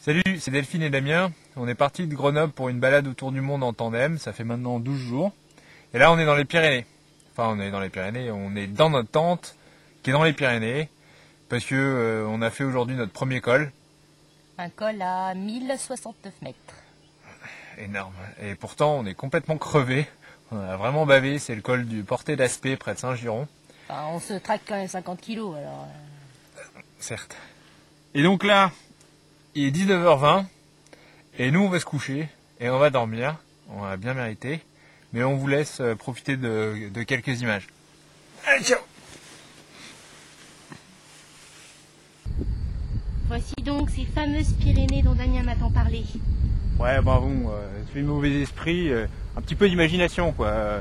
Salut, c'est Delphine et Damien. On est parti de Grenoble pour une balade autour du monde en tandem. Ça fait maintenant 12 jours. Et là, on est dans les Pyrénées. Enfin, on est dans les Pyrénées. On est dans notre tente qui est dans les Pyrénées. Parce que euh, on a fait aujourd'hui notre premier col. Un col à 1069 mètres. Énorme. Et pourtant, on est complètement crevé. On a vraiment bavé. C'est le col du Porté d'Aspect près de Saint-Giron. Enfin, on se traque quand même 50 kilos alors. euh, Certes. Et donc là, il est 19h20. Et nous, on va se coucher. Et on va dormir. On a bien mérité. Mais on vous laisse euh, profiter de, de quelques images. Allez, ciao Voici donc ces fameuses Pyrénées dont Damien m'a tant parlé. Ouais, bah bon, euh, c'est mauvais esprit, euh, un petit peu d'imagination, quoi. Euh,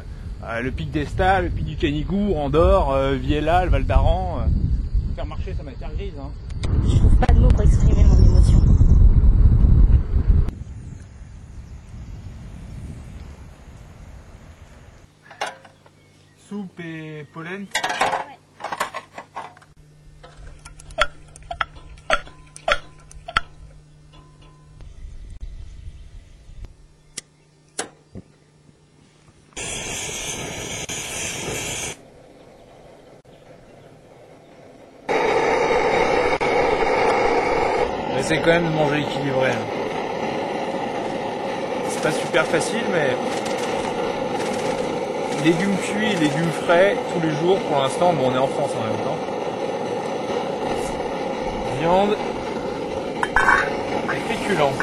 le pic d'Esta, le pic du Canigou, Andorre, euh, Viella, le Val d'Aran. euh. faire marcher sa matière grise, hein. Je trouve pas de mots pour exprimer mon Soupe et pollen. Mais c'est quand même de manger équilibré. hein. C'est pas super facile, mais légumes cuits, légumes frais tous les jours pour l'instant. Bon, on est en France en même temps. Viande et féculents.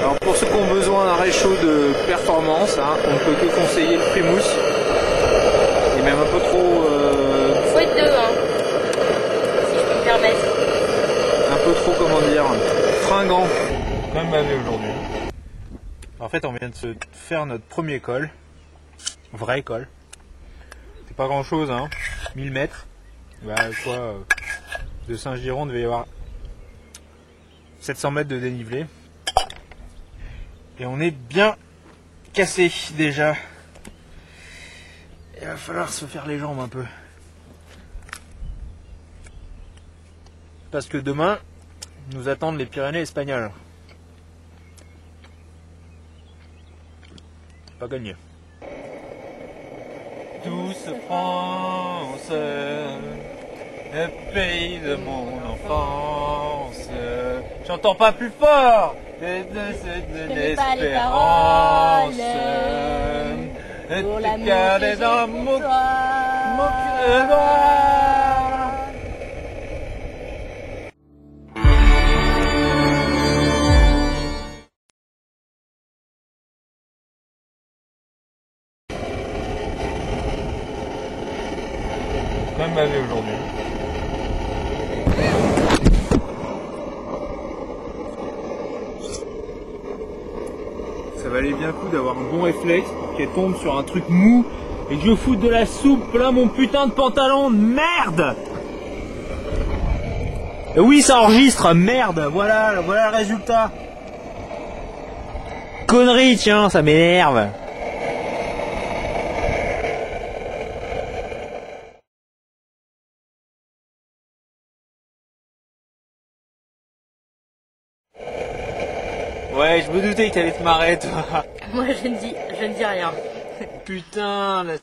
Alors pour ceux qui ont besoin d'un réchaud de performance, hein, on ne peut que conseiller le Primus. Il est même un peu trop, euh, Faut être deux, hein. Si je peux me permettre. un peu trop comment dire, fringant. Même bavé aujourd'hui. En fait, on vient de se faire notre premier col. Vrai col. C'est pas grand chose, hein. 1000 mètres. Bah, euh, de Saint-Giron, devait y avoir 700 mètres de dénivelé. Et on est bien cassé déjà. Il va falloir se faire les jambes un peu. Parce que demain, nous attendent les Pyrénées espagnoles. Pas gagné. Douce France, le pays de mon enfance. J'entends pas plus fort. De, de, l'espérance. Pour Et l'amour garder que dans mon mon Quand aujourd'hui. Ça valait bien le coup d'avoir un bon réflexe qu'elle tombe sur un truc mou et que je foute de la soupe plein mon putain de pantalon de merde Oui ça enregistre, merde, voilà, voilà le résultat. Connerie tiens, ça m'énerve. Ouais, je me doutais que t'allais te marrer toi. Moi, je ne dis, je ne dis rien. Putain, la